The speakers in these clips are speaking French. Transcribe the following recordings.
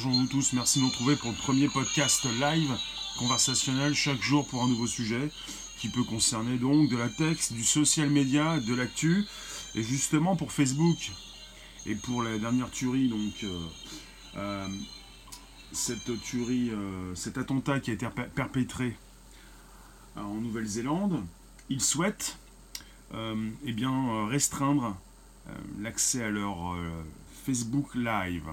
Bonjour vous tous, merci de nous retrouver pour le premier podcast live conversationnel chaque jour pour un nouveau sujet qui peut concerner donc de la texte, du social media, de l'actu et justement pour Facebook et pour la dernière tuerie donc euh, euh, cette tuerie, euh, cet attentat qui a été perpétré en Nouvelle-Zélande, ils souhaitent eh bien restreindre l'accès à leur Facebook Live.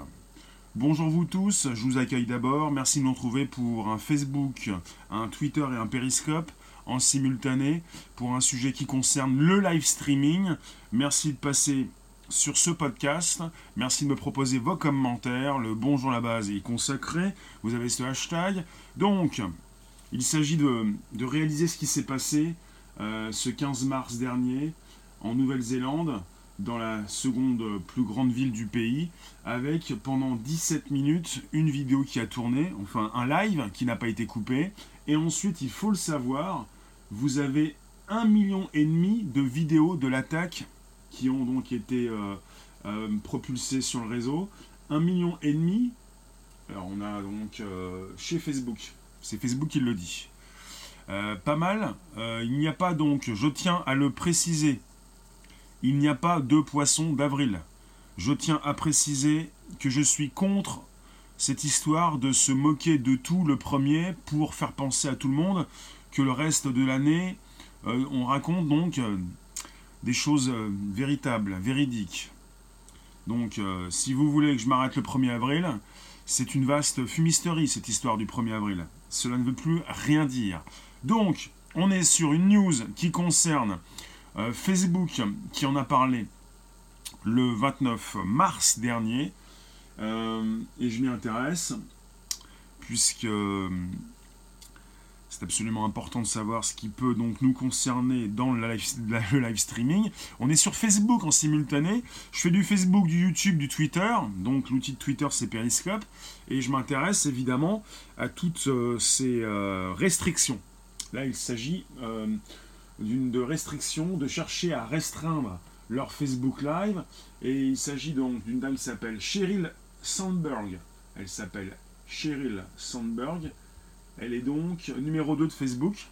Bonjour vous tous, je vous accueille d'abord. Merci de nous retrouver pour un Facebook, un Twitter et un Periscope en simultané pour un sujet qui concerne le live streaming. Merci de passer sur ce podcast. Merci de me proposer vos commentaires. Le bonjour la base est consacré. Vous avez ce hashtag. Donc, il s'agit de, réaliser ce qui s'est passé euh, ce 15 mars dernier en Nouvelle-Zélande dans la seconde plus grande ville du pays, avec pendant 17 minutes une vidéo qui a tourné, enfin un live qui n'a pas été coupé, et ensuite il faut le savoir, vous avez un million et demi de vidéos de l'attaque qui ont donc été euh, euh, propulsées sur le réseau, un million et demi, alors on a donc euh, chez Facebook, c'est Facebook qui le dit. pas mal. il n'y a pas donc, je tiens à le préciser, il n'y a pas de poisson d'avril. Je tiens à préciser que je suis contre cette histoire de se moquer de tout le premier pour faire penser à tout le monde que le reste de l'année, euh, on raconte donc euh, des choses euh, véritables, véridiques. Donc, si vous voulez que je m'arrête le 1er avril, c'est une vaste fumisterie, cette histoire du 1er avril. Cela ne veut plus rien dire. Donc, on est sur une news qui concerne euh, Facebook qui en a parlé le 29 mars dernier, euh, et je m'y intéresse, puisque euh, c'est absolument important de savoir ce qui peut donc nous concerner dans le live, streaming. On est sur Facebook en simultané. Je fais du Facebook, du YouTube, du Twitter. Donc l'outil de Twitter c'est Periscope. Et je m'intéresse évidemment à toutes ces restrictions. Là il s'agit de restriction, de chercher à restreindre leur Facebook Live. Et il s'agit donc d'une dame qui s'appelle Cheryl Sandberg. Elle s'appelle Cheryl Sandberg. Elle est donc numéro 2 de Facebook.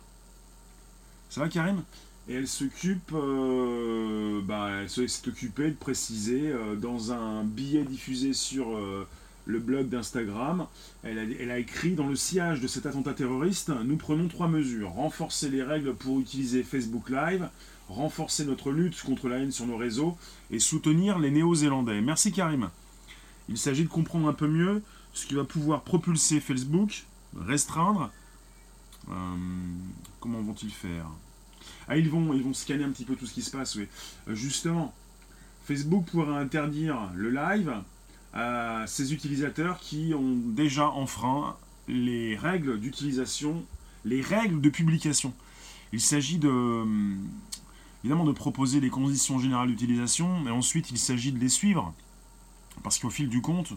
Ça va Karim? Et elle s'occupe, euh, bah, elle s'est occupée de préciser euh, dans un billet diffusé sur euh, le blog d'Instagram. Elle a, écrit Dans le sillage de cet attentat terroriste, nous prenons trois mesures. Renforcer les règles pour utiliser Facebook Live, renforcer notre lutte contre la haine sur nos réseaux et soutenir les Néo-Zélandais. Merci Karim. Il s'agit de comprendre un peu mieux ce qui va pouvoir propulser Facebook, restreindre. Euh, comment vont-ils faire? Ah, ils vont, ils vont scanner un petit peu tout ce qui se passe, oui. Euh, justement, Facebook pourrait interdire le live à ces utilisateurs qui ont déjà enfreint les règles d'utilisation, les règles de publication. Il s'agit de évidemment de proposer les conditions générales d'utilisation, mais ensuite il s'agit de les suivre, parce qu'au fil du compte,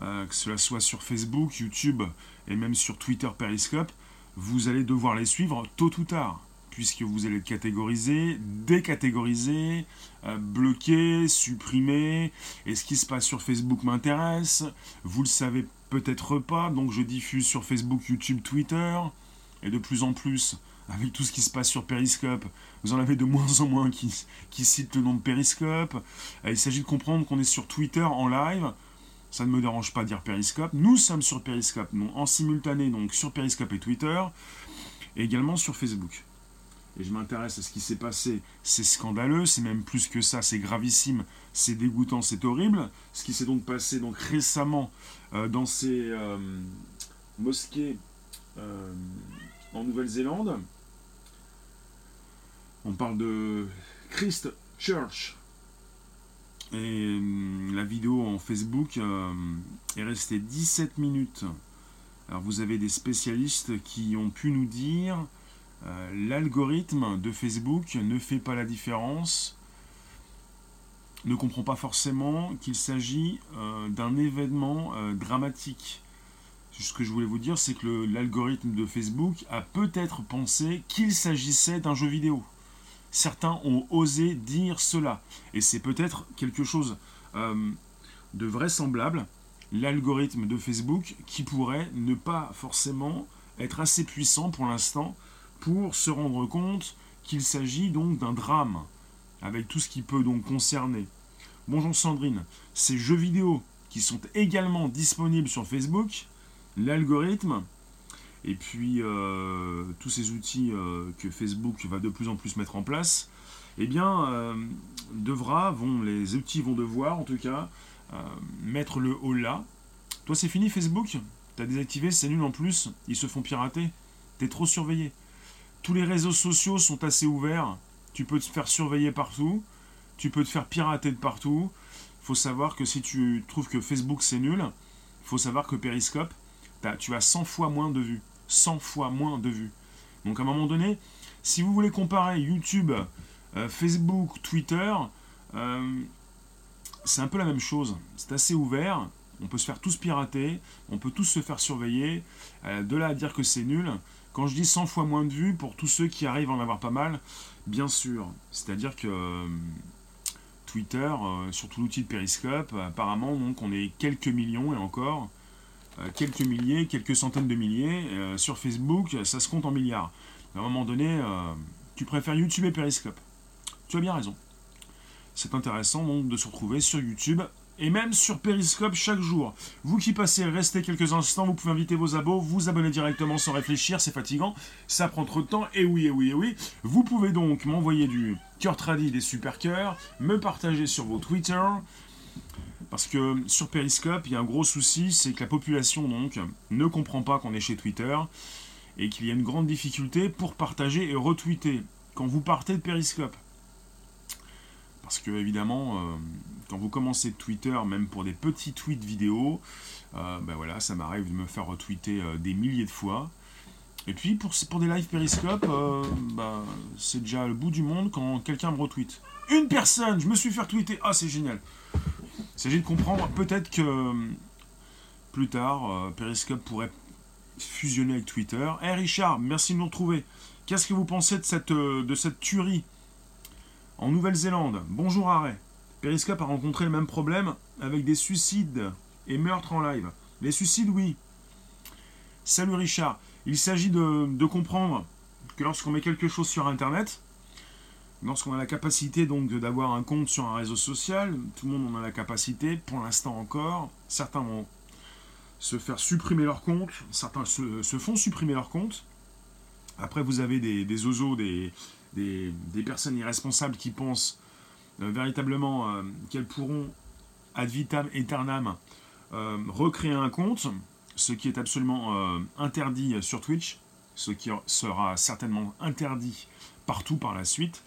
euh, que cela soit sur Facebook, YouTube et même sur Twitter Periscope, vous allez devoir les suivre tôt ou tard puisque vous allez être catégorisé, décatégorisé, euh, bloqué, supprimé. Et ce qui se passe sur Facebook m'intéresse. Vous le savez peut-être pas, donc je diffuse sur Facebook, YouTube, Twitter. Et de plus en plus, avec tout ce qui se passe sur Periscope, vous en avez de moins en moins qui, citent le nom de Periscope. il s'agit de comprendre qu'on est sur Twitter en live. Ça ne me dérange pas de dire Periscope. Nous sommes sur Periscope, non, en simultané, donc sur Periscope et Twitter, et également sur Facebook et je m'intéresse à ce qui s'est passé, c'est scandaleux, c'est même plus que ça, c'est gravissime, c'est dégoûtant, c'est horrible. Ce qui s'est donc passé donc récemment euh, dans ces euh, mosquées euh, en Nouvelle-Zélande. On parle de Christ Church. Et la vidéo en Facebook est restée 17 minutes. Alors vous avez des spécialistes qui ont pu nous dire l'algorithme de Facebook ne fait pas la différence, ne comprend pas forcément qu'il s'agit euh, d'un événement euh, dramatique. Ce que je voulais vous dire, c'est que l'algorithme de Facebook a peut-être pensé qu'il s'agissait d'un jeu vidéo. Certains ont osé dire cela. Et c'est peut-être quelque chose de vraisemblable l'algorithme de Facebook qui pourrait ne pas forcément être assez puissant pour l'instant pour se rendre compte qu'il s'agit donc d'un drame, avec tout ce qui peut donc concerner. Bonjour Sandrine, ces jeux vidéo qui sont également disponibles sur Facebook, l'algorithme, et puis euh, tous ces outils euh, que Facebook va de plus en plus mettre en place, eh bien, euh, devra, vont, les outils vont devoir en tout cas mettre le haut là. Toi c'est fini Facebook? T'as désactivé, c'est nul en plus, ils se font pirater, t'es trop surveillé. Tous les réseaux sociaux sont assez ouverts, tu peux te faire surveiller partout, tu peux te faire pirater de partout. Il faut savoir que si tu trouves que Facebook c'est nul, il faut savoir que Periscope, tu as 100 fois moins de vues. 100 fois moins de vues. Donc à un moment donné, si vous voulez comparer YouTube, euh, Facebook, Twitter, euh, c'est un peu la même chose. C'est assez ouvert. On peut se faire tous pirater, on peut tous se faire surveiller. Euh, de là à dire que c'est nul, quand je dis 100 fois moins de vues, pour tous ceux qui arrivent à en avoir pas mal, bien sûr. C'est-à-dire que Twitter, surtout l'outil de Periscope, apparemment, donc on est quelques millions et encore. Euh, quelques milliers, quelques centaines de milliers. Euh, sur Facebook, ça se compte en milliards. À un moment donné, euh, tu préfères YouTube et Periscope. Tu as bien raison. C'est intéressant donc de se retrouver sur YouTube et même sur Periscope chaque jour. Vous qui passez, restez quelques instants, vous pouvez inviter vos abos, vous abonner directement sans réfléchir, c'est fatigant, ça prend trop de temps, et oui, et oui, et oui. Vous pouvez donc m'envoyer du cœur tradit des super cœurs, me partager sur vos Twitter, parce que sur Periscope, il y a un gros souci, c'est que la population donc ne comprend pas qu'on est chez Twitter et qu'il y a une grande difficulté pour partager et retweeter quand vous partez de Periscope. Parce que évidemment, euh, quand vous commencez Twitter, même pour des petits tweets vidéo, euh, ben voilà, ça m'arrive de me faire retweeter euh, des milliers de fois. Et puis pour, pour des lives Periscope, ben, c'est déjà le bout du monde quand quelqu'un me retweet. Une personne, je me suis fait retweeter, ah c'est génial. Il s'agit de comprendre peut-être que plus tard, Periscope pourrait fusionner avec Twitter. Eh Richard, merci de nous retrouver. Qu'est-ce que vous pensez de cette, de cette tuerie? En Nouvelle-Zélande Bonjour Arrêt. Periscope a rencontré le même problème avec des suicides et meurtres en live. Les suicides, oui. Salut Richard. Il s'agit de, comprendre que lorsqu'on met quelque chose sur Internet, Lorsqu'on a la capacité donc d'avoir un compte sur un réseau social, tout le monde en a la capacité, pour l'instant encore. Certains vont se faire supprimer leur compte, certains se, font supprimer leur compte. Après, vous avez des, des des, des, personnes irresponsables qui pensent euh, véritablement euh, qu'elles pourront ad vitam aeternam euh, recréer un compte, ce qui est absolument interdit sur Twitch, ce qui sera certainement interdit partout par la suite.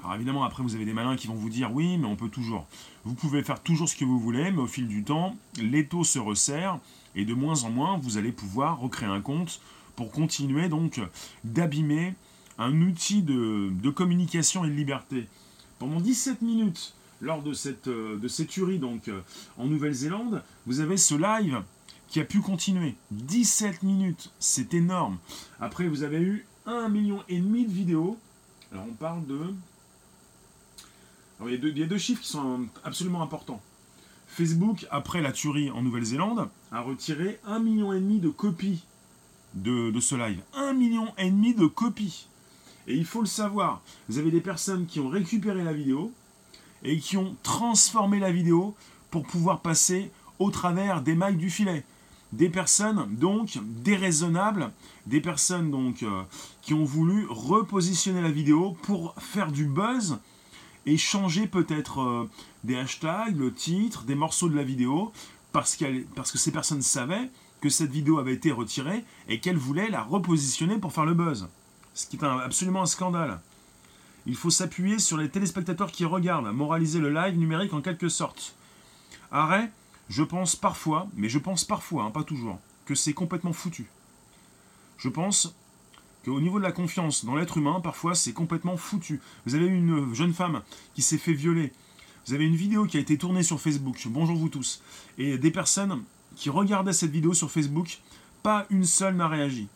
Alors évidemment, après, vous avez des malins qui vont vous dire oui, mais on peut toujours. Vous pouvez faire toujours ce que vous voulez, mais au fil du temps, l'étau se resserre et de moins en moins, vous allez pouvoir recréer un compte pour continuer donc d'abîmer un outil de, communication et de liberté. Pendant 17 minutes, lors de cette, euh, de cette tuerie donc, euh, en Nouvelle-Zélande, vous avez ce live qui a pu continuer. 17 minutes, c'est énorme. Après, vous avez eu 1,5 million et demi de vidéos. Alors on parle de il, y a deux, chiffres qui sont absolument importants. Facebook, après la tuerie en Nouvelle-Zélande, a retiré 1,5 million et demi de copies de, ce live. 1,5 million et demi de copies. Et il faut le savoir, vous avez des personnes qui ont récupéré la vidéo et qui ont transformé la vidéo pour pouvoir passer au travers des mailles du filet. Des personnes donc déraisonnables, des personnes donc euh, qui ont voulu repositionner la vidéo pour faire du buzz et changer peut-être euh, des hashtags, le titre, des morceaux de la vidéo, parce, parce que ces personnes savaient que cette vidéo avait été retirée et qu'elles voulaient la repositionner pour faire le buzz. Ce qui est absolument un scandale. Il faut s'appuyer sur les téléspectateurs qui regardent, moraliser le live numérique en quelque sorte. Arrêt, je pense parfois, mais je pense parfois, hein, pas toujours, que c'est complètement foutu. Je pense au niveau de la confiance dans l'être humain, parfois c'est complètement foutu. Vous avez une jeune femme qui s'est fait violer. Vous avez une vidéo qui a été tournée sur Facebook. Bonjour vous tous. Et des personnes qui regardaient cette vidéo sur Facebook, pas une seule n'a réagi.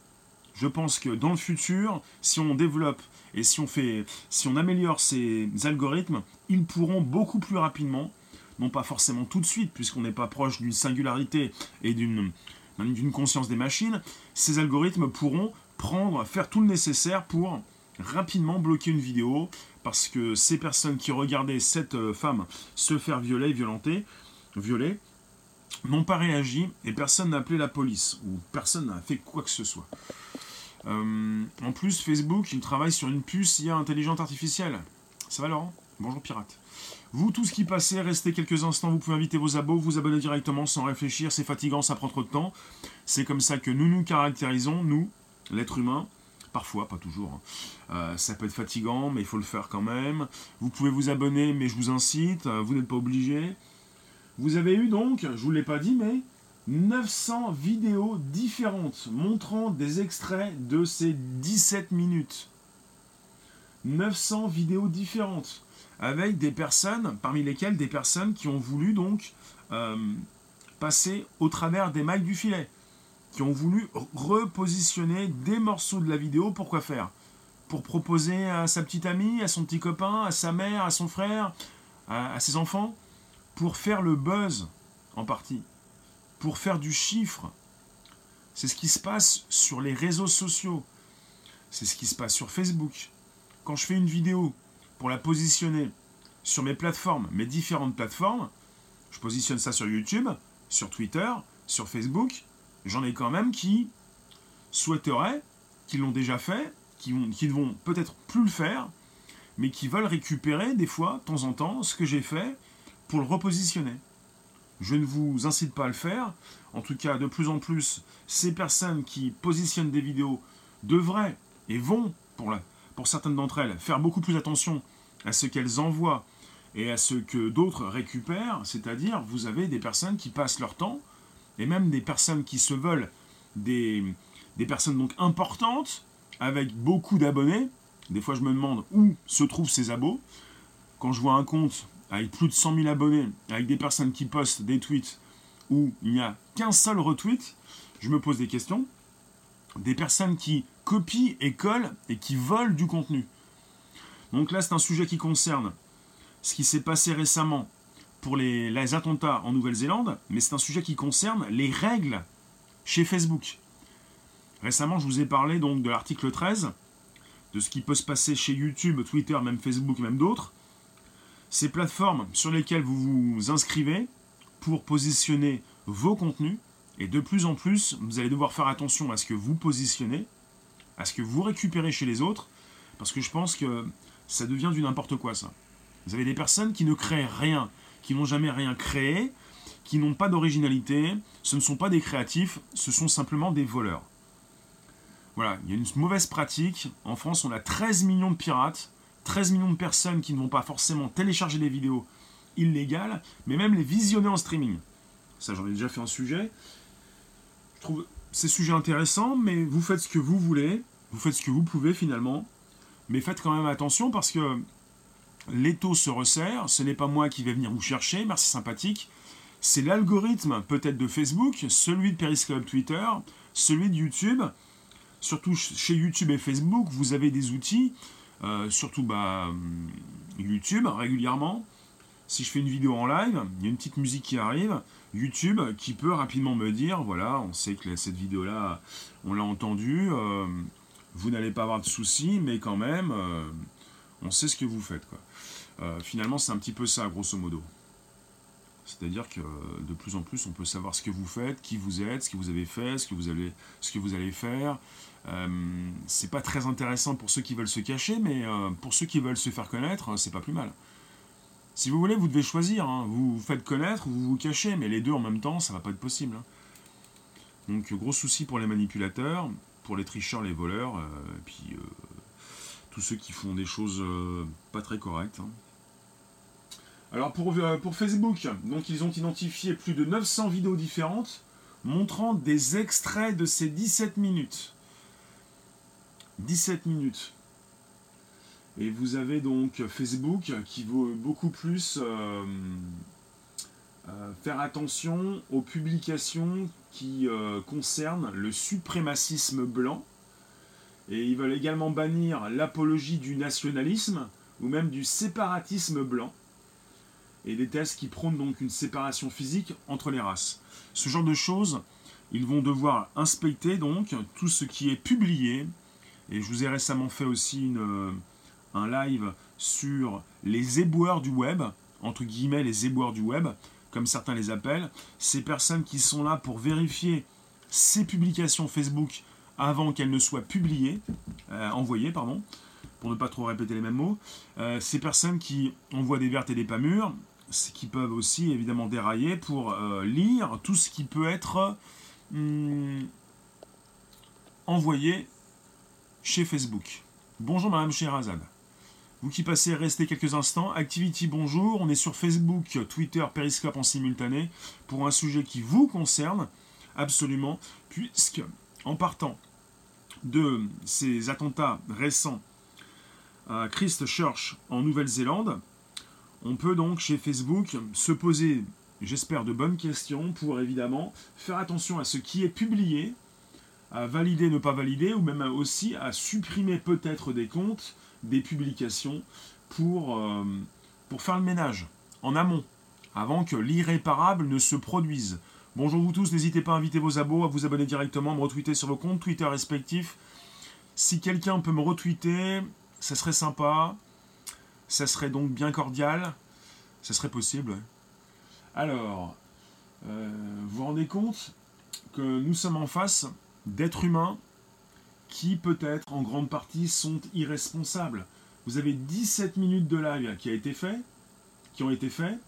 Je pense que dans le futur, si on développe et si on fait, si on améliore ces algorithmes, ils pourront beaucoup plus rapidement non pas forcément tout de suite, puisqu'on n'est pas proche d'une singularité et d'une d'une conscience des machines, ces algorithmes pourront prendre, faire tout le nécessaire pour rapidement bloquer une vidéo, parce que ces personnes qui regardaient cette euh, femme se faire violer, violenter, violer, n'ont pas réagi et personne n'a appelé la police ou personne n'a fait quoi que ce soit. Euh, en plus, Facebook, il travaille sur une puce IA intelligente artificielle. Ça va Laurent? Bonjour pirate. Vous, tout ce qui passait, restez quelques instants, vous pouvez inviter vos abos, vous abonner directement sans réfléchir, c'est fatigant, ça prend trop de temps. C'est comme ça que nous nous caractérisons, nous, l'être humain. Parfois, pas toujours. Hein. Euh, ça peut être fatigant, mais il faut le faire quand même. Vous pouvez vous abonner, mais je vous incite, euh, vous n'êtes pas obligé. Vous avez eu donc, je vous l'ai pas dit, mais 900 vidéos différentes montrant des extraits de ces 17 minutes. 900 vidéos différentes avec des personnes, parmi lesquelles des personnes qui ont voulu donc euh, passer au travers des mailles du filet, qui ont voulu repositionner des morceaux de la vidéo. Pourquoi faire? Pour proposer à sa petite amie, à son petit copain, à sa mère, à son frère, à ses enfants, pour faire le buzz en partie pour faire du chiffre. C'est ce qui se passe sur les réseaux sociaux. C'est ce qui se passe sur Facebook. Quand je fais une vidéo pour la positionner sur mes plateformes, mes différentes plateformes, je positionne ça sur YouTube, sur Twitter, sur Facebook, j'en ai quand même qui souhaiteraient, qui l'ont déjà fait, qui, qui ne vont peut-être plus le faire, mais qui veulent récupérer des fois, de temps en temps, ce que j'ai fait pour le repositionner. Je ne vous incite pas à le faire. En tout cas, de plus en plus, ces personnes qui positionnent des vidéos devraient et vont, pour, certaines d'entre elles, faire beaucoup plus attention à ce qu'elles envoient et à ce que d'autres récupèrent. C'est-à-dire, vous avez des personnes qui passent leur temps, et même des personnes qui se veulent des, des personnes donc importantes, avec beaucoup d'abonnés. Des fois, je me demande où se trouvent ces abos. Quand je vois un compte avec plus de 100 000 abonnés, avec des personnes qui postent des tweets où il n'y a qu'un seul retweet, je me pose des questions. Des personnes qui copient et collent et qui volent du contenu. Donc là, c'est un sujet qui concerne ce qui s'est passé récemment pour les, attentats en Nouvelle-Zélande, mais c'est un sujet qui concerne les règles chez Facebook. Récemment, je vous ai parlé donc de l'article 13, de ce qui peut se passer chez YouTube, Twitter, même Facebook, même d'autres, ces plateformes sur lesquelles vous vous inscrivez pour positionner vos contenus. Et de plus en plus, vous allez devoir faire attention à ce que vous positionnez, à ce que vous récupérez chez les autres, parce que je pense que ça devient du n'importe quoi ça. Vous avez des personnes qui ne créent rien, qui n'ont jamais rien créé, qui n'ont pas d'originalité, ce ne sont pas des créatifs, ce sont simplement des voleurs. Voilà, il y a une mauvaise pratique. En France, on a 13 millions de pirates. 13 millions de personnes qui ne vont pas forcément télécharger des vidéos illégales, mais même les visionner en streaming. Ça, j'en ai déjà fait un sujet. Je trouve ces sujets intéressants, mais vous faites ce que vous voulez, vous faites ce que vous pouvez finalement, mais faites quand même attention parce que l'étau se resserre, ce n'est pas moi qui vais venir vous chercher, merci sympathique, c'est l'algorithme peut-être de Facebook, celui de Periscope Twitter, celui de YouTube. Surtout chez YouTube et Facebook, vous avez des outils surtout bah, hum, YouTube régulièrement. Si je fais une vidéo en live, il y a une petite musique qui arrive. YouTube qui peut rapidement me dire voilà, on sait que cette vidéo-là, on l'a entendue, euh, vous n'allez pas avoir de soucis, mais quand même, euh, on sait ce que vous faites. Finalement, c'est un petit peu ça, grosso modo. C'est-à-dire que de plus en plus, on peut savoir ce que vous faites, qui vous êtes, ce que vous avez fait, ce que vous allez, ce que vous allez faire. Euh, c'est pas très intéressant pour ceux qui veulent se cacher, mais euh, pour ceux qui veulent se faire connaître, c'est pas plus mal. Si vous voulez, vous devez choisir. Hein. Vous vous faites connaître ou vous vous cachez, mais les deux en même temps, ça va pas être possible. Hein. Donc gros souci pour les manipulateurs, pour les tricheurs, les voleurs, euh, et puis tous ceux qui font des choses pas très correctes. Hein. Alors pour, pour, Facebook, donc ils ont identifié plus de 900 vidéos différentes montrant des extraits de ces 17 minutes. 17 minutes. Et vous avez donc Facebook qui veut beaucoup plus euh, euh, faire attention aux publications qui euh, concernent le suprémacisme blanc. Et ils veulent également bannir l'apologie du nationalisme ou même du séparatisme blanc. et des thèses qui prônent donc une séparation physique entre les races. Ce genre de choses, ils vont devoir inspecter donc tout ce qui est publié. Et je vous ai récemment fait aussi une, un live sur les éboueurs du web, entre guillemets les éboueurs du web, comme certains les appellent. Ces personnes qui sont là pour vérifier ces publications Facebook avant qu'elles ne soient publiées, euh, envoyées, pardon, pour ne pas trop répéter les mêmes mots. Euh, ces personnes qui envoient des vertes et des pas mûres, qui peuvent aussi évidemment dérailler pour euh, lire tout ce qui peut être hmm, envoyé chez Facebook. Bonjour Madame Sherazade. Vous qui passez, restez quelques instants. Activity, bonjour. On est sur Facebook, Twitter, Periscope en simultané pour un sujet qui vous concerne absolument, puisque en partant de ces attentats récents à Christchurch en Nouvelle-Zélande, on peut donc chez Facebook se poser, j'espère, de bonnes questions pour évidemment faire attention à ce qui est publié, à valider, ne pas valider, ou même aussi à supprimer peut-être des comptes des publications pour, euh, pour faire le ménage en amont, avant que l'irréparable ne se produise. Bonjour vous tous, n'hésitez pas à inviter vos abos, à vous abonner directement, à me retweeter sur vos comptes Twitter respectifs. Si quelqu'un peut me retweeter, ça serait sympa. Ça serait donc bien cordial. Ça serait possible. Alors, euh, vous vous rendez compte que nous sommes en face d'êtres humains qui peut-être en grande partie sont irresponsables. Vous avez 17 minutes de live qui a été fait, qui ont été faits.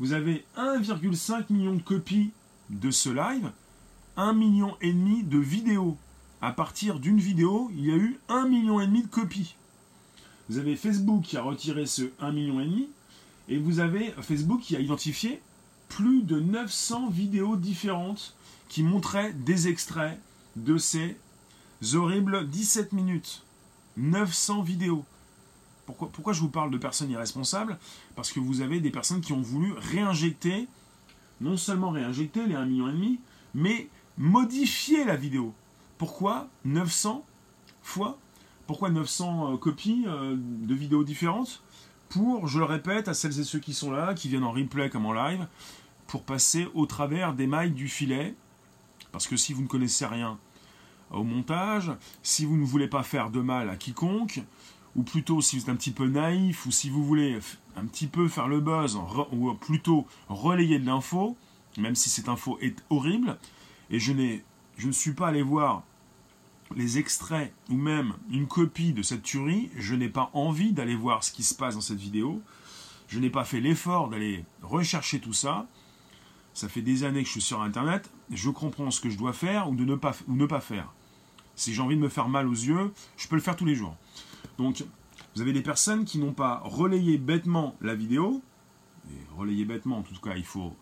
Vous avez 1,5 million de copies de ce live, 1 million et demi de vidéos. À partir d'une vidéo, il y a eu 1 million et demi de copies. Vous avez Facebook qui a retiré ce 1 million et demi et vous avez Facebook qui a identifié plus de 900 vidéos différentes qui montraient des extraits de ces horribles 17 minutes. 900 vidéos. Pourquoi, je vous parle de personnes irresponsables? Parce que vous avez des personnes qui ont voulu réinjecter, non seulement réinjecter les 1,5 million, mais modifier la vidéo. Pourquoi 900 fois? Pourquoi 900 euh, copies euh, de vidéos différentes? Pour, je le répète, à celles et ceux qui sont là, qui viennent en replay comme en live, pour passer au travers des mailles du filet. Parce que si vous ne connaissez rien au montage, si vous ne voulez pas faire de mal à quiconque, ou plutôt si vous êtes un petit peu naïf, ou si vous voulez un petit peu faire le buzz, ou plutôt relayer de l'info, même si cette info est horrible, et je, ne suis pas allé voir les extraits ou même une copie de cette tuerie, je n'ai pas envie d'aller voir ce qui se passe dans cette vidéo, je n'ai pas fait l'effort d'aller rechercher tout ça, ça fait des années que je suis sur Internet, je comprends ce que je dois faire ou, ne, pas, faire. Si j'ai envie de me faire mal aux yeux, je peux le faire tous les jours. Donc, vous avez des personnes qui n'ont pas relayé bêtement la vidéo, et relayer bêtement, en tout cas, il faut,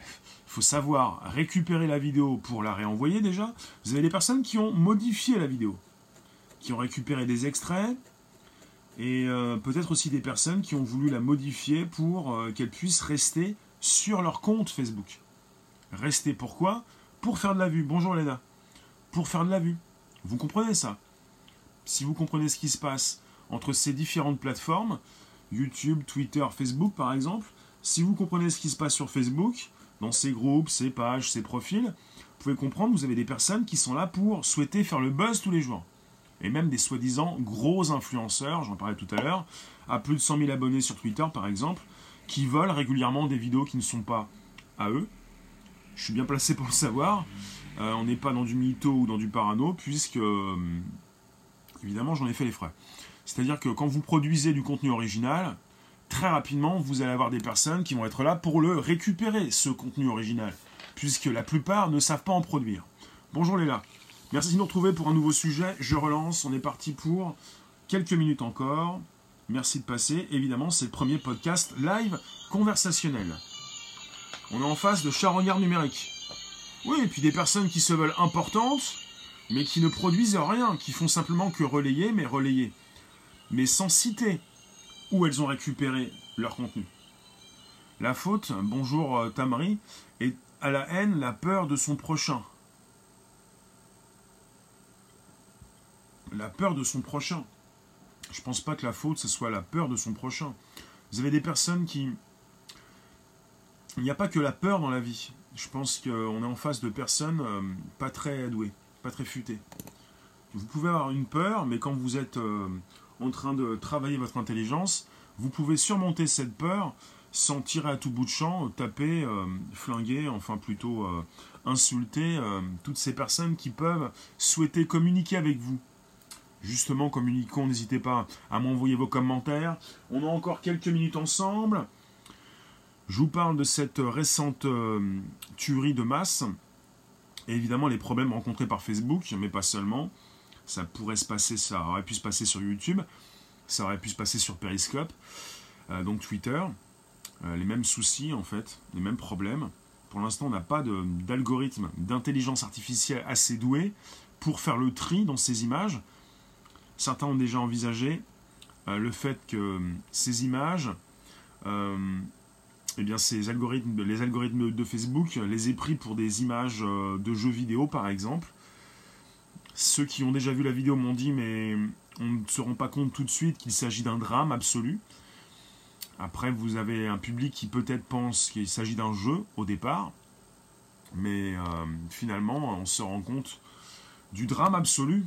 il faut savoir récupérer la vidéo pour la réenvoyer déjà. Vous avez des personnes qui ont modifié la vidéo, qui ont récupéré des extraits, et euh, peut-être aussi des personnes qui ont voulu la modifier pour euh, qu'elle puisse rester sur leur compte Facebook. Rester pourquoi Pour faire de la vue. Bonjour Léna. Pour faire de la vue. Vous comprenez ça? Si vous comprenez ce qui se passe entre ces différentes plateformes, YouTube, Twitter, Facebook par exemple, si vous comprenez ce qui se passe sur Facebook, dans ces groupes, ces pages, ces profils, vous pouvez comprendre vous avez des personnes qui sont là pour souhaiter faire le buzz tous les jours. Et même des soi-disant gros influenceurs, j'en parlais tout à l'heure, à plus de 100 000 abonnés sur Twitter par exemple, qui volent régulièrement des vidéos qui ne sont pas à eux. Je suis bien placé pour le savoir. Euh, on n'est pas dans du mytho ou dans du parano, puisque, euh, évidemment, j'en ai fait les frais. C'est-à-dire que quand vous produisez du contenu original, très rapidement, vous allez avoir des personnes qui vont être là pour le récupérer, ce contenu original, puisque la plupart ne savent pas en produire. Bonjour Léla. Merci de nous retrouver pour un nouveau sujet. Je relance, on est parti pour quelques minutes encore. Merci de passer. Évidemment, c'est le premier podcast live conversationnel. On est en face de charognards numériques. Oui, et puis des personnes qui se veulent importantes, mais qui ne produisent rien, qui font simplement que relayer, mais relayer. Mais sans citer où elles ont récupéré leur contenu. La faute, bonjour euh, Tamri, est à la haine la peur de son prochain. La peur de son prochain. Je pense pas que la faute, ce soit la peur de son prochain. Vous avez des personnes qui il n'y a pas que la peur dans la vie. Je pense qu'on est en face de personnes euh, pas très douées, pas très futées. Vous pouvez avoir une peur, mais quand vous êtes euh, en train de travailler votre intelligence, vous pouvez surmonter cette peur sans tirer à tout bout de champ, taper, euh, flinguer, enfin plutôt insulter toutes ces personnes qui peuvent souhaiter communiquer avec vous. Justement, communiquons, n'hésitez pas à m'envoyer vos commentaires. On a encore quelques minutes ensemble. Je vous parle de cette récente euh, tuerie de masse. Évidemment, les problèmes rencontrés par Facebook, mais pas seulement. Ça pourrait se passer, aurait pu se passer sur YouTube, ça aurait pu se passer sur Periscope, euh, donc Twitter. Euh, les mêmes soucis, en fait, les mêmes problèmes. Pour l'instant, on n'a pas d'algorithme, d'intelligence artificielle assez doué pour faire le tri dans ces images. Certains ont déjà envisagé le fait que ces images eh bien, ces algorithmes, les algorithmes de Facebook les aient pris pour des images euh, de jeux vidéo, par exemple. Ceux qui ont déjà vu la vidéo m'ont dit, mais on ne se rend pas compte tout de suite qu'il s'agit d'un drame absolu. Après, vous avez un public qui peut-être pense qu'il s'agit d'un jeu au départ, mais euh, finalement, on se rend compte du drame absolu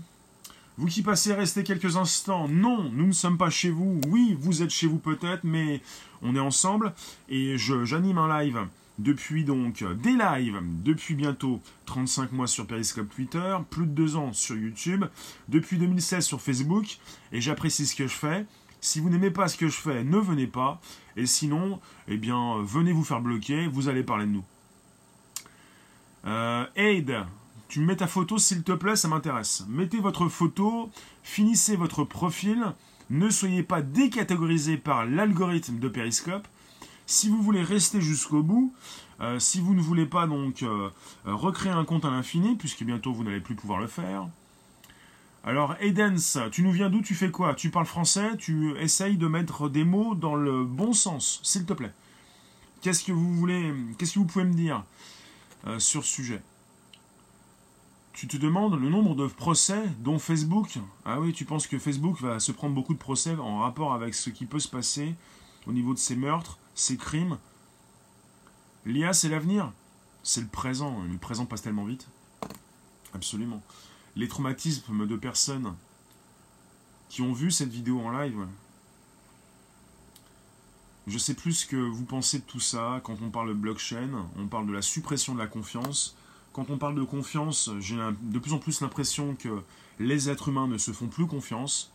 vous qui passez rester quelques instants, non, nous ne sommes pas chez vous. Oui, vous êtes chez vous peut-être, mais on est ensemble et j'anime un live depuis donc des lives depuis bientôt 35 mois sur Periscope Twitter, plus de 2 ans sur YouTube, depuis 2016 sur Facebook et j'apprécie ce que je fais. Si vous n'aimez pas ce que je fais, ne venez pas et sinon, eh bien, venez vous faire bloquer, vous allez parler de nous. Euh, Aide, tu mets ta photo, s'il te plaît, ça m'intéresse. Mettez votre photo, finissez votre profil, ne soyez pas décatégorisé par l'algorithme de Periscope. Si vous voulez rester jusqu'au bout, euh, si vous ne voulez pas donc euh, euh, recréer un compte à l'infini, puisque bientôt vous n'allez plus pouvoir le faire. Alors, Edens, tu nous viens d'où? Tu fais quoi? Tu parles français? Tu essayes de mettre des mots dans le bon sens, s'il te plaît. Qu'est-ce que vous voulez Qu'est-ce que vous pouvez me dire sur ce sujet? Tu te demandes le nombre de procès dont Facebook. Ah oui, tu penses que Facebook va se prendre beaucoup de procès en rapport avec ce qui peut se passer au niveau de ces meurtres, ces crimes? L'IA, c'est l'avenir. C'est le présent. Le présent passe tellement vite. Absolument. Les traumatismes de personnes qui ont vu cette vidéo en live. Je sais plus ce que vous pensez de tout ça. Quand on parle de blockchain, on parle de la suppression de la confiance quand on parle de confiance, j'ai de plus en plus l'impression que les êtres humains ne se font plus confiance.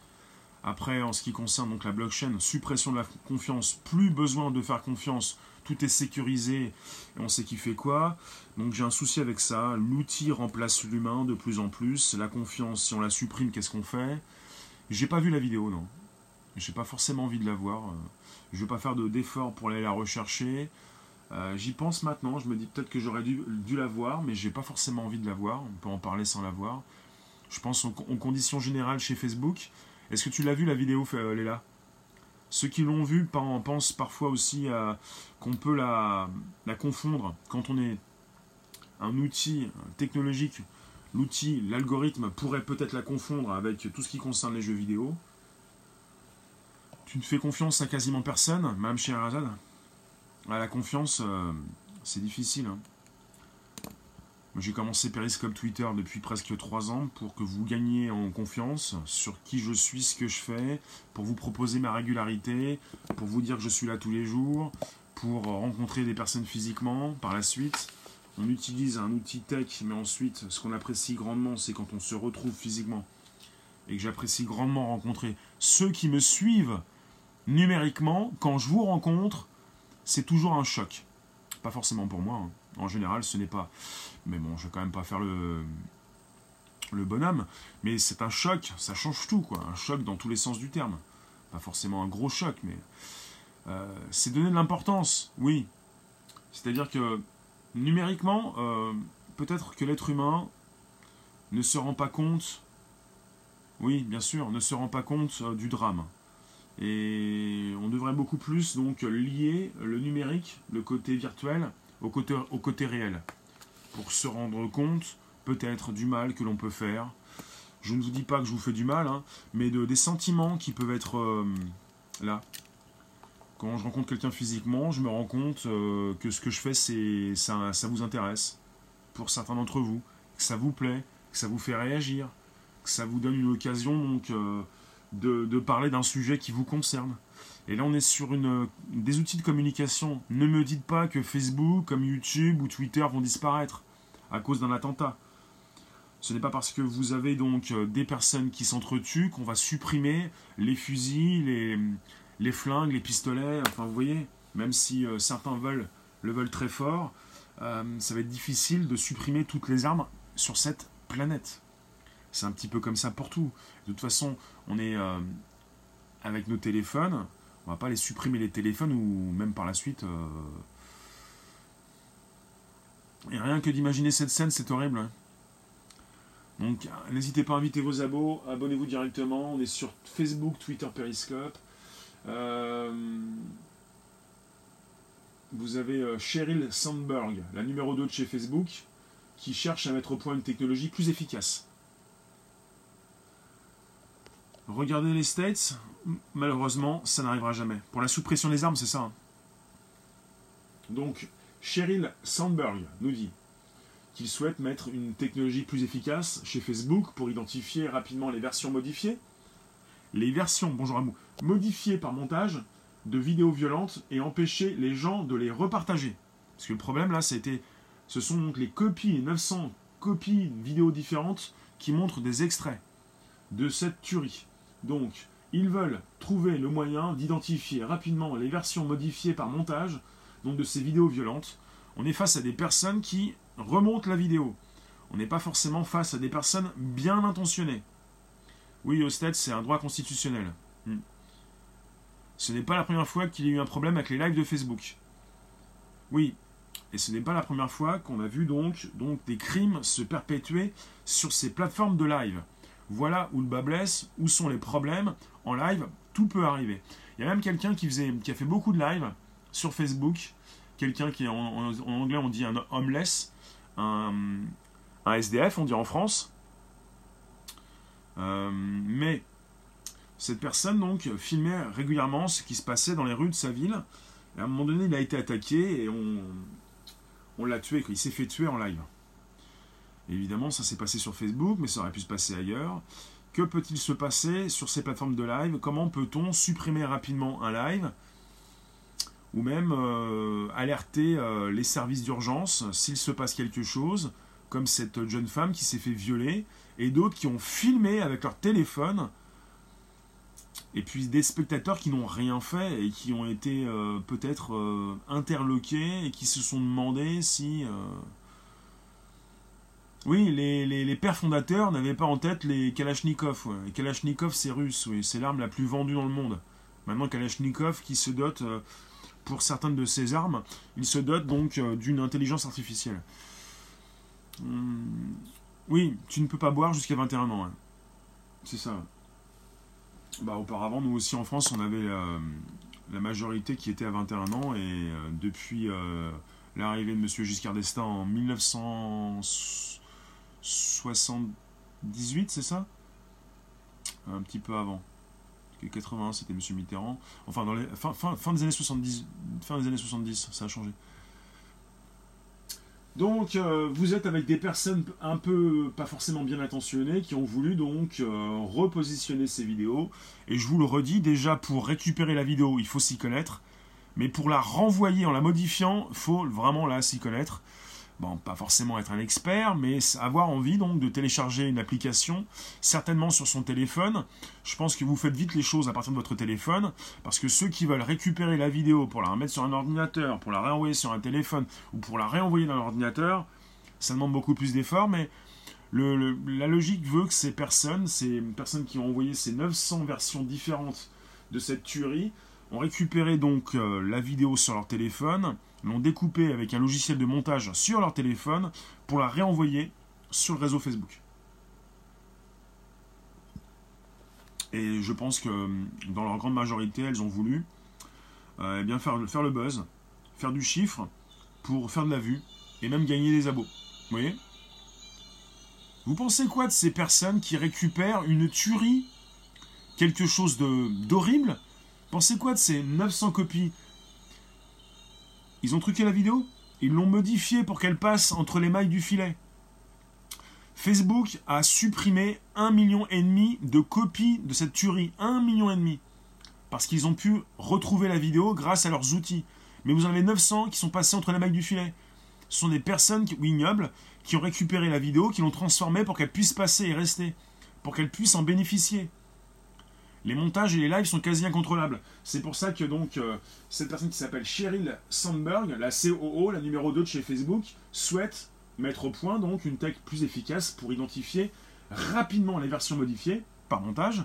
Après, en ce qui concerne donc la blockchain, suppression de la confiance, plus besoin de faire confiance, tout est sécurisé et on sait qui fait quoi. Donc j'ai un souci avec ça. L'outil remplace l'humain de plus en plus. La confiance, si on la supprime, qu'est-ce qu'on fait? J'ai pas vu la vidéo, non. J'ai pas forcément envie de la voir. Je veux pas faire d'efforts pour aller la rechercher. Euh, j'y pense maintenant, je me dis peut-être que j'aurais dû, la voir, mais j'ai pas forcément envie de la voir. On peut en parler sans la voir. Je pense en, conditions générales chez Facebook. Est-ce que tu l'as vu la vidéo, euh, Léla? Ceux qui l'ont vu pensent parfois aussi qu'on peut la, confondre quand on est un outil technologique. L'outil, l'algorithme pourrait peut-être la confondre avec tout ce qui concerne les jeux vidéo. Tu ne fais confiance à quasiment personne, Mme Scheherazade? La confiance, euh, c'est difficile. Hein. J'ai commencé Periscope Twitter depuis presque 3 ans pour que vous gagniez en confiance sur qui je suis, ce que je fais, pour vous proposer ma régularité, pour vous dire que je suis là tous les jours, pour rencontrer des personnes physiquement par la suite. On utilise un outil tech, mais ensuite, ce qu'on apprécie grandement, c'est quand on se retrouve physiquement. Et que j'apprécie grandement rencontrer ceux qui me suivent numériquement. Quand je vous rencontre, c'est toujours un choc. Pas forcément pour moi. Hein. En général, ce n'est pas. Mais bon, je vais quand même pas faire le, bonhomme. Mais c'est un choc, ça change tout, quoi. Un choc dans tous les sens du terme. Pas forcément un gros choc, mais. Euh, c'est donner de l'importance, oui. C'est-à-dire que numériquement, euh, peut-être que l'être humain ne se rend pas compte, oui, bien sûr, ne se rend pas compte euh, du drame. Et on devrait beaucoup plus donc lier le numérique, le côté virtuel, au côté, réel. Pour se rendre compte peut-être du mal que l'on peut faire. Je ne vous dis pas que je vous fais du mal, hein, mais de, des sentiments qui peuvent être euh, là. Quand je rencontre quelqu'un physiquement, je me rends compte euh, que ce que je fais, ça vous intéresse, pour certains d'entre vous, que ça vous plaît, que ça vous fait réagir, que ça vous donne une occasion donc euh, de, parler d'un sujet qui vous concerne. Et là, on est sur une, des outils de communication. Ne me dites pas que Facebook, comme YouTube ou Twitter vont disparaître à cause d'un attentat. Ce n'est pas parce que vous avez donc euh, des personnes qui s'entretuent qu'on va supprimer les fusils, les, les flingues, les pistolets. Enfin, vous voyez, même si euh, certains veulent, le veulent très fort, euh, ça va être difficile de supprimer toutes les armes sur cette planète. C'est un petit peu comme ça pour tout. De toute façon, on est avec nos téléphones, on va pas les supprimer les téléphones ou même par la suite. Et rien que d'imaginer cette scène, c'est horrible. Hein. Donc n'hésitez pas à inviter vos abos, abonnez-vous directement. On est sur Facebook, Twitter, Periscope. Euh, vous avez euh, Cheryl Sandberg, la numéro 2 de chez Facebook, qui cherche à mettre au point une technologie plus efficace. Regardez les States, malheureusement, ça n'arrivera jamais. Pour la suppression des armes, c'est ça. Hein. Donc, Cheryl Sandberg nous dit qu'il souhaite mettre une technologie plus efficace chez Facebook pour identifier rapidement les versions modifiées. Les versions, bonjour à vous, modifiées par montage de vidéos violentes et empêcher les gens de les repartager. Parce que le problème là, c'était, ce sont donc les copies, 900 copies de vidéos différentes qui montrent des extraits de cette tuerie. Donc, ils veulent trouver le moyen d'identifier rapidement les versions modifiées par montage, donc de ces vidéos violentes. On est face à des personnes qui remonte la vidéo. On n'est pas forcément face à des personnes bien intentionnées. Oui, au stade, c'est un droit constitutionnel. Hmm. Ce n'est pas la première fois qu'il y a eu un problème avec les lives de Facebook. Oui, et ce n'est pas la première fois qu'on a vu donc des crimes se perpétuer sur ces plateformes de live. Voilà où le bas blesse, où sont les problèmes. En live, tout peut arriver. Il y a même quelqu'un qui, qui a fait beaucoup de live sur Facebook, quelqu'un qui en, anglais on dit un homeless, un, SDF, on dit en France. Euh, mais cette personne donc filmait régulièrement ce qui se passait dans les rues de sa ville. À un moment donné, il a été attaqué et on, on l'a tué. Il s'est fait tuer en live. Évidemment, ça s'est passé sur Facebook, mais ça aurait pu se passer ailleurs. Que peut-il se passer sur ces plateformes de live? Comment peut-on supprimer rapidement un live? Ou même euh, alerter euh, les services d'urgence s'il se passe quelque chose, comme cette jeune femme qui s'est fait violer, et d'autres qui ont filmé avec leur téléphone, et puis des spectateurs qui n'ont rien fait et qui ont été euh, peut-être interloqués et qui se sont demandé si... Oui, les, pères fondateurs n'avaient pas en tête les Kalachnikov. Kalachnikov, c'est russe, oui, c'est l'arme la plus vendue dans le monde. Maintenant, Kalachnikov qui se dote pour certaines de ces armes, il se dote donc euh, d'une intelligence artificielle. Hmm. oui, tu ne peux pas boire jusqu'à 21 ans. C'est ça. Bah, auparavant, nous aussi en France, on avait euh, la majorité qui était à 21 ans et euh, depuis l'arrivée de M. Giscard d'Estaing en 1978, c'est ça? Un petit peu avant. 81, c'était M. Mitterrand. Enfin, dans les, fin, des années 70, fin des années 70, ça a changé. Donc, euh, vous êtes avec des personnes un peu, pas forcément bien intentionnées, qui ont voulu donc euh, repositionner ces vidéos. Et je vous le redis, déjà pour récupérer la vidéo, il faut s'y connaître. Mais pour la renvoyer en la modifiant, faut vraiment là s'y connaître bon, pas forcément être un expert, mais avoir envie donc de télécharger une application, certainement sur son téléphone. Je pense que vous faites vite les choses à partir de votre téléphone, parce que ceux qui veulent récupérer la vidéo pour la remettre sur un ordinateur, pour la réenvoyer sur un téléphone, ou pour la réenvoyer dans l'ordinateur, ça demande beaucoup plus d'efforts, mais la logique veut que ces personnes, ces personnes qui ont envoyé ces 900 versions différentes de cette tuerie, ont récupéré donc euh, la vidéo sur leur téléphone, l'ont découpé avec un logiciel de montage sur leur téléphone pour la réenvoyer sur le réseau Facebook. Et je pense que dans leur grande majorité, elles ont voulu euh, eh bien faire, faire le buzz, faire du chiffre pour faire de la vue et même gagner des abos. Vous voyez? Vous pensez quoi de ces personnes qui récupèrent une tuerie, quelque chose d'horrible? Pensez quoi de ces 900 copies Ils ont truqué la vidéo Ils l'ont modifiée pour qu'elle passe entre les mailles du filet. Facebook a supprimé 1,5 million et demi de copies de cette tuerie. 1,5 million et demi. Parce qu'ils ont pu retrouver la vidéo grâce à leurs outils. Mais vous en avez 900 qui sont passés entre les mailles du filet. Ce sont des personnes ignobles qui ont récupéré la vidéo, qui l'ont transformée pour qu'elle puisse passer et rester, pour qu'elle puisse en bénéficier. Les montages et les lives sont quasi incontrôlables. C'est pour ça que donc euh, cette personne qui s'appelle Cheryl Sandberg, la COO, la numéro 2 de chez Facebook, souhaite mettre au point donc une tech plus efficace pour identifier rapidement les versions modifiées par montage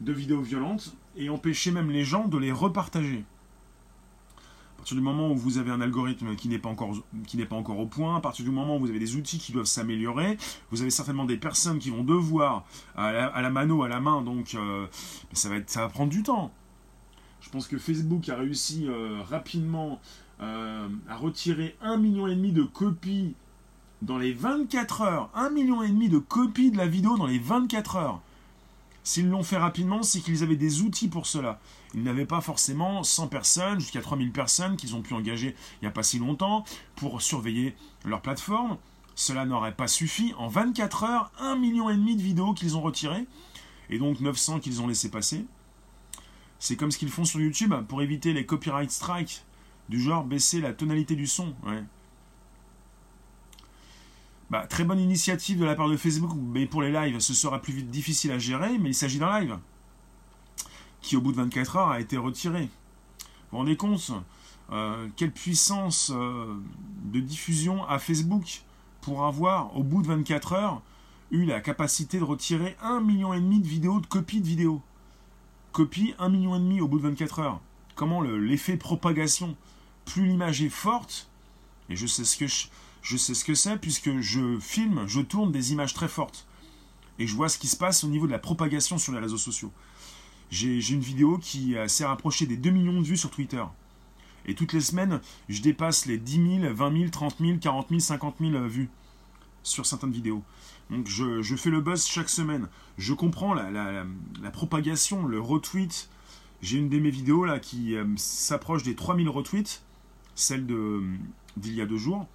de vidéos violentes et empêcher même les gens de les repartager partir du moment où vous avez un algorithme qui n'est pas encore au point, à partir du moment où vous avez des outils qui doivent s'améliorer, vous avez certainement des personnes qui vont devoir à la, mano, à la main, donc euh, ça va être ça va prendre du temps. Je pense que Facebook a réussi euh, rapidement euh, à retirer un million et demi de copies dans les 24 heures. Un million et demi de copies de la vidéo dans les 24 heures. S'ils l'ont fait rapidement, c'est qu'ils avaient des outils pour cela. Ils n'avaient pas forcément 100 personnes, jusqu'à 3000 personnes qu'ils ont pu engager il n'y a pas si longtemps pour surveiller leur plateforme. Cela n'aurait pas suffi. En 24 heures, 1,5 million et demi de vidéos qu'ils ont retirées, et donc 900 qu'ils ont laissé passer. C'est comme ce qu'ils font sur YouTube pour éviter les copyright strikes, du genre baisser la tonalité du son. Bah, très bonne initiative de la part de Facebook, mais pour les lives, ce sera plus vite difficile à gérer, mais il s'agit d'un live qui, au bout de 24 heures, a été retiré. Vous vous rendez compte euh, quelle puissance euh, de diffusion a Facebook pour avoir, au bout de 24 heures, eu la capacité de retirer 1,5 million de vidéos, de copies de vidéos. Copie 1,5 million au bout de 24 heures. Comment l'effet propagation Plus l'image est forte, et je sais ce que je, je sais ce que c'est puisque je filme, je tourne des images très fortes. Et je vois ce qui se passe au niveau de la propagation sur les réseaux sociaux. J'ai une vidéo qui s'est rapprochée des 2 millions de vues sur Twitter. Et toutes les semaines, je dépasse les 10 000, 20 000, 30 000, 40 000, 50 000 vues sur certaines vidéos. Donc je, fais le buzz chaque semaine. Je comprends la, propagation, le retweet. J'ai une de mes vidéos là qui euh, s'approche des 3000 retweets, celle d'il y a deux jours.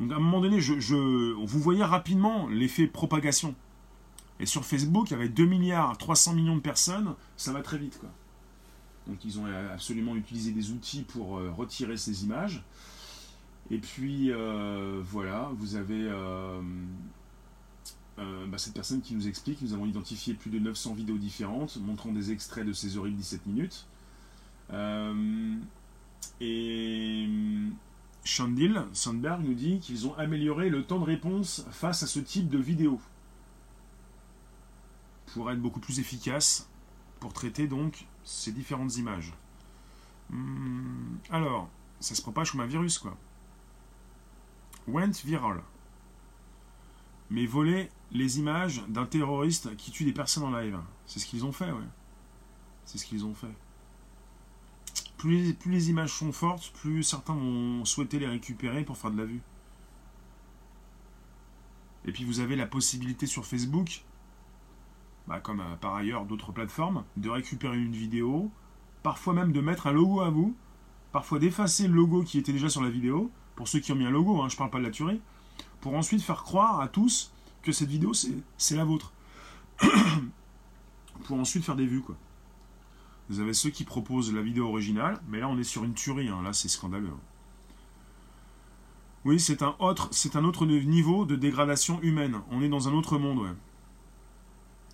Donc à un moment donné, je, vous voyez rapidement l'effet propagation. Et sur Facebook, avec 2 milliards 300 millions de personnes, ça va très vite. Donc ils ont absolument utilisé des outils pour euh, retirer ces images. Et puis euh, voilà, vous avez euh, bah, cette personne qui nous explique, nous avons identifié plus de 900 vidéos différentes montrant des extraits de ces horribles 17 minutes. et Chandil Sandberg nous dit qu'ils ont amélioré le temps de réponse face à ce type de vidéo pour être beaucoup plus efficace pour traiter donc ces différentes images. Hmm, alors, ça se propage comme un virus quoi. Went viral. Mais voler les images d'un terroriste qui tue des personnes en live. C'est ce qu'ils ont fait, ouais. C'est ce qu'ils ont fait plus, les images sont fortes, plus certains vont souhaiter les récupérer pour faire de la vue. Et puis vous avez la possibilité sur Facebook, bah, comme euh, par ailleurs d'autres plateformes, de récupérer une vidéo, parfois même de mettre un logo à vous, parfois d'effacer le logo qui était déjà sur la vidéo, pour ceux qui ont mis un logo, hein, je parle pas de la tuerie, pour ensuite faire croire à tous que cette vidéo c'est la vôtre. pour ensuite faire des vues quoi. Vous avez ceux qui proposent la vidéo originale, mais là on est sur une tuerie, hein. là c'est scandaleux. Oui, c'est un, autre, c'est un autre niveau de dégradation humaine. On est dans un autre monde.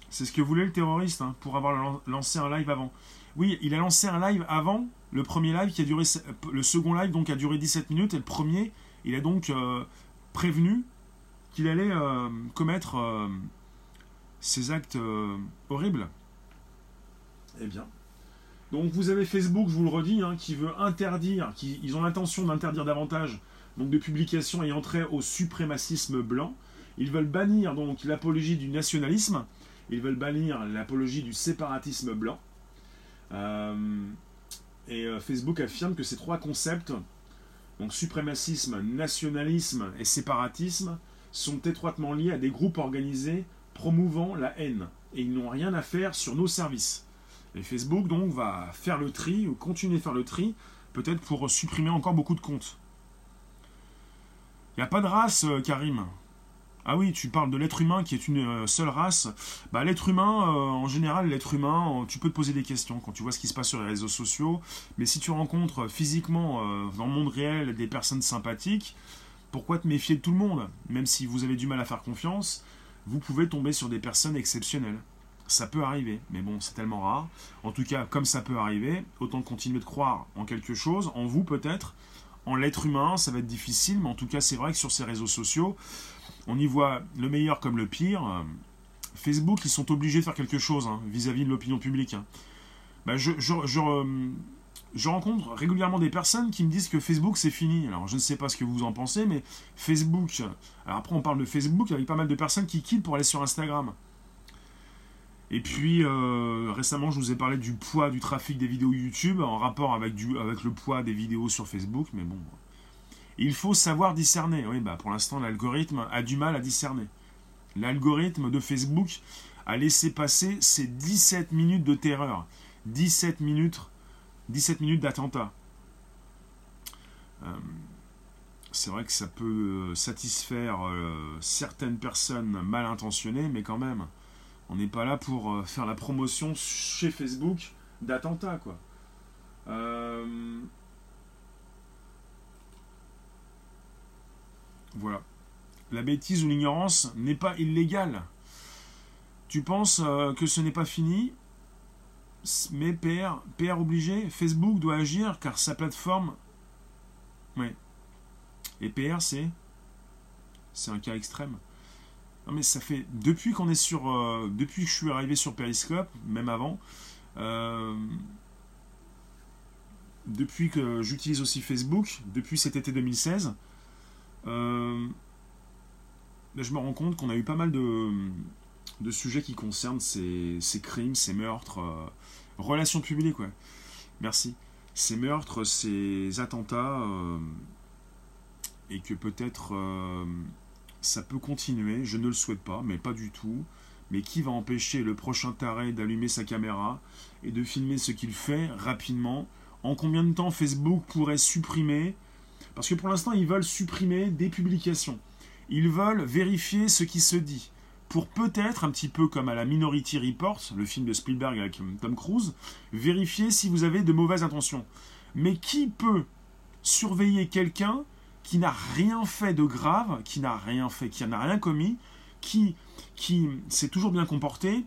C'est ce que voulait le terroriste, hein, pour avoir lancé un live avant. Oui, il a lancé un live avant, le premier live qui a duré, le second live donc a duré 17 minutes, et le premier, il a donc euh, prévenu qu'il allait euh, commettre euh, ces actes horribles. Eh bien, donc vous avez Facebook, je vous le redis, hein, qui veut interdire, qui, ils ont l'intention d'interdire davantage donc de publications ayant trait au suprémacisme blanc. Ils veulent bannir donc l'apologie du nationalisme, ils veulent bannir l'apologie du séparatisme blanc. Euh, et euh, Facebook affirme que ces trois concepts, donc suprémacisme, nationalisme et séparatisme, sont étroitement liés à des groupes organisés promouvant la haine. Et ils n'ont rien à faire sur nos services. Et Facebook, donc, va faire le tri, ou continuer à faire le tri, peut-être pour supprimer encore beaucoup de comptes. Il n'y a pas de race, euh, Karim. Ah oui, tu parles de l'être humain qui est une euh, seule race. Bah, l'être humain, euh, en général, l'être humain, tu peux te poser des questions quand tu vois ce qui se passe sur les réseaux sociaux. Mais si tu rencontres physiquement, dans le monde réel, des personnes sympathiques, pourquoi te méfier de tout le monde? Même si vous avez du mal à faire confiance, vous pouvez tomber sur des personnes exceptionnelles. Ça peut arriver, mais bon, c'est tellement rare. En tout cas, comme ça peut arriver, autant continuer de croire en quelque chose, en vous peut-être, en l'être humain, ça va être difficile, mais en tout cas, c'est vrai que sur ces réseaux sociaux, on y voit le meilleur comme le pire. Facebook, ils sont obligés de faire quelque chose hein, vis-à-vis de l'opinion publique. Hein. Bah, je, je, rencontre régulièrement des personnes qui me disent que Facebook c'est fini. Alors je ne sais pas ce que vous en pensez, mais Facebook. Alors après on parle de Facebook avec pas mal de personnes qui quittent pour aller sur Instagram. Et puis euh, récemment, je vous ai parlé du poids du trafic des vidéos YouTube en rapport avec, le poids des vidéos sur Facebook. Mais bon, il faut savoir discerner. Oui, bah pour l'instant, l'algorithme a du mal à discerner. L'algorithme de Facebook a laissé passer ces 17 minutes de terreur. 17 minutes, 17 minutes d'attentat. Euh, c'est vrai que ça peut satisfaire euh, certaines personnes mal intentionnées, mais quand même. On n'est pas là pour euh, faire la promotion chez Facebook d'attentats, quoi. Euh, voilà. La bêtise ou l'ignorance n'est pas illégale. Tu penses euh, que ce n'est pas fini, mais PR, PR obligé, Facebook doit agir car sa plateforme. Oui. Et PR, c'est. C'est un cas extrême. Non mais ça fait depuis qu'on est sur, euh, depuis que je suis arrivé sur Periscope, même avant, euh, depuis que j'utilise aussi Facebook, depuis cet été 2016, euh, je me rends compte qu'on a eu pas mal de, de sujets qui concernent ces, ces crimes, ces meurtres, relations publiques, ouais. Merci. Ces meurtres, ces attentats, et que peut-être ça peut continuer, je ne le souhaite pas, mais pas du tout. Mais qui va empêcher le prochain taré d'allumer sa caméra et de filmer ce qu'il fait rapidement? En combien de temps Facebook pourrait supprimer? Parce que pour l'instant, ils veulent supprimer des publications. Ils veulent vérifier ce qui se dit. Pour peut-être, un petit peu comme à la Minority Report, le film de Spielberg avec Tom Cruise, vérifier si vous avez de mauvaises intentions. Mais qui peut surveiller quelqu'un qui n'a rien fait de grave, qui n'a rien fait, qui n'a rien commis, qui, qui s'est toujours bien comporté,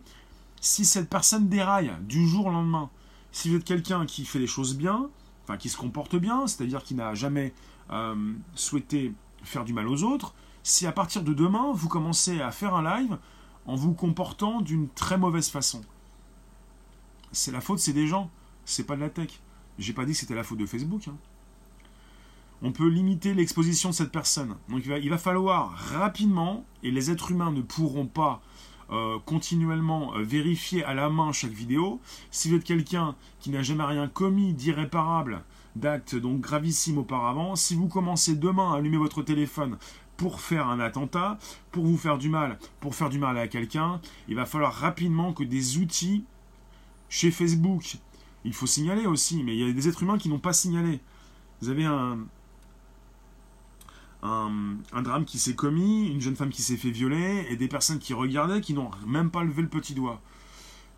si cette personne déraille du jour au lendemain, si vous êtes quelqu'un qui fait les choses bien, enfin qui se comporte bien, c'est-à-dire qui n'a jamais euh, souhaité faire du mal aux autres, si à partir de demain vous commencez à faire un live en vous comportant d'une très mauvaise façon, c'est la faute, c'est des gens, c'est pas de la tech. J'ai pas dit que c'était la faute de Facebook. Hein on peut limiter l'exposition de cette personne. Donc il va, falloir rapidement, et les êtres humains ne pourront pas euh, continuellement euh, vérifier à la main chaque vidéo. Si vous êtes quelqu'un qui n'a jamais rien commis d'irréparable, d'acte donc gravissime auparavant, si vous commencez demain à allumer votre téléphone pour faire un attentat, pour vous faire du mal, pour faire du mal à quelqu'un, il va falloir rapidement que des outils chez Facebook, il faut signaler aussi, mais il y a des êtres humains qui n'ont pas signalé. Vous avez un, un, drame qui s'est commis, une jeune femme qui s'est fait violer, et des personnes qui regardaient qui n'ont même pas levé le petit doigt.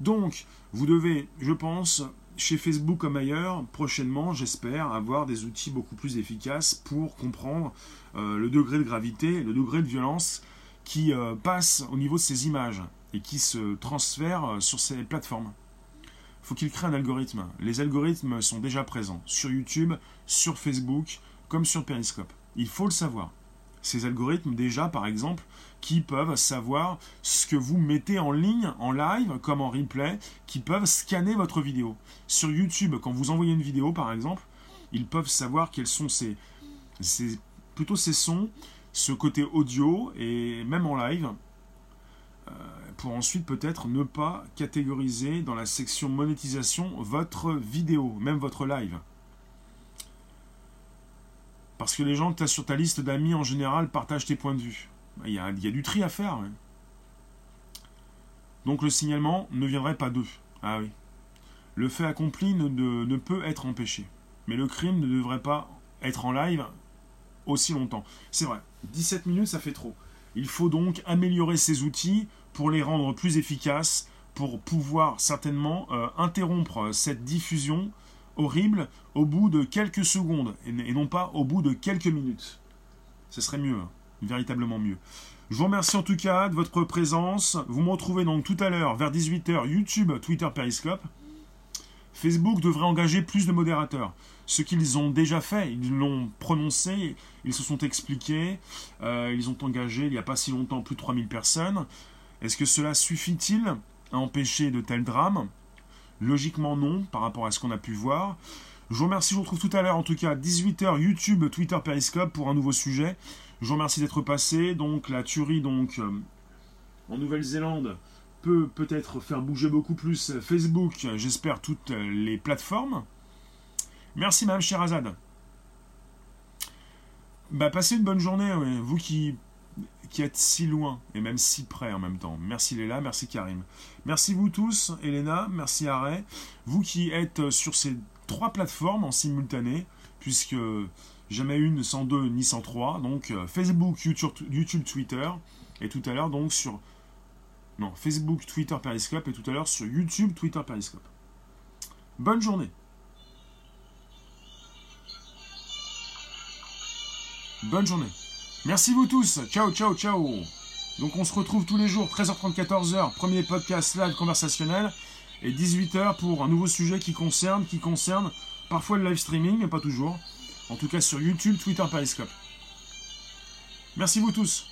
Donc, vous devez, je pense, chez Facebook comme ailleurs, prochainement, j'espère, avoir des outils beaucoup plus efficaces pour comprendre euh, le degré de gravité, le degré de violence qui euh, passe au niveau de ces images et qui se transfère euh, sur ces plateformes. Faut qu'il crée un algorithme. Les algorithmes sont déjà présents sur YouTube, sur Facebook, comme sur Periscope. Il faut le savoir. Ces algorithmes, déjà, par exemple, qui peuvent savoir ce que vous mettez en ligne, en live, comme en replay, qui peuvent scanner votre vidéo. Sur YouTube, quand vous envoyez une vidéo, par exemple, ils peuvent savoir quels sont ces, plutôt ces sons, ce côté audio, et même en live, euh, pour ensuite peut-être ne pas catégoriser dans la section monétisation votre vidéo, même votre live. Parce que les gens que tu sur ta liste d'amis en général partagent tes points de vue. Il y a, du tri à faire. Donc le signalement ne viendrait pas d'eux. Ah oui. le fait accompli ne, peut être empêché. Mais le crime ne devrait pas être en live aussi longtemps. C'est vrai, 17 minutes, ça fait trop. Il faut donc améliorer ces outils pour les rendre plus efficaces, pour pouvoir certainement euh, interrompre cette diffusion horrible au bout de quelques secondes et, non pas au bout de quelques minutes. Ce serait mieux, hein, véritablement mieux. Je vous remercie en tout cas de votre présence. Vous me retrouvez donc tout à l'heure vers 18h YouTube, Twitter, Periscope. Facebook devrait engager plus de modérateurs. Ce qu'ils ont déjà fait, ils l'ont prononcé, ils se sont expliqués, euh, ils ont engagé il n'y a pas si longtemps plus de 3000 personnes. Est-ce que cela suffit-il à empêcher de tels drames? Logiquement non, par rapport à ce qu'on a pu voir. Je vous remercie, je vous retrouve tout à l'heure, en tout cas 18h YouTube, Twitter, Periscope pour un nouveau sujet. Je vous remercie d'être passé. Donc la tuerie donc euh, en Nouvelle-Zélande peut peut-être faire bouger beaucoup plus Facebook, j'espère toutes les plateformes. Merci Madame Sherazade. Bah, passez une bonne journée, vous qui, qui êtes si loin et même si près en même temps. Merci Léla, merci Karim. Merci vous tous, Elena, merci Arrêt. Vous qui êtes sur ces trois plateformes en simultané, puisque jamais une sans deux ni sans trois. Donc euh, Facebook, YouTube, YouTube, Twitter, et tout à l'heure donc sur non, Facebook, Twitter, Periscope et tout à l'heure sur YouTube, Twitter, Periscope. Bonne journée. Bonne journée. Merci vous tous. Ciao, ciao, ciao. Donc on se retrouve tous les jours, 13h30, 14h, premier podcast live conversationnel, et 18h pour un nouveau sujet qui concerne, qui concerne parfois le live streaming, mais pas toujours. En tout cas sur YouTube, Twitter, Periscope. Merci vous tous.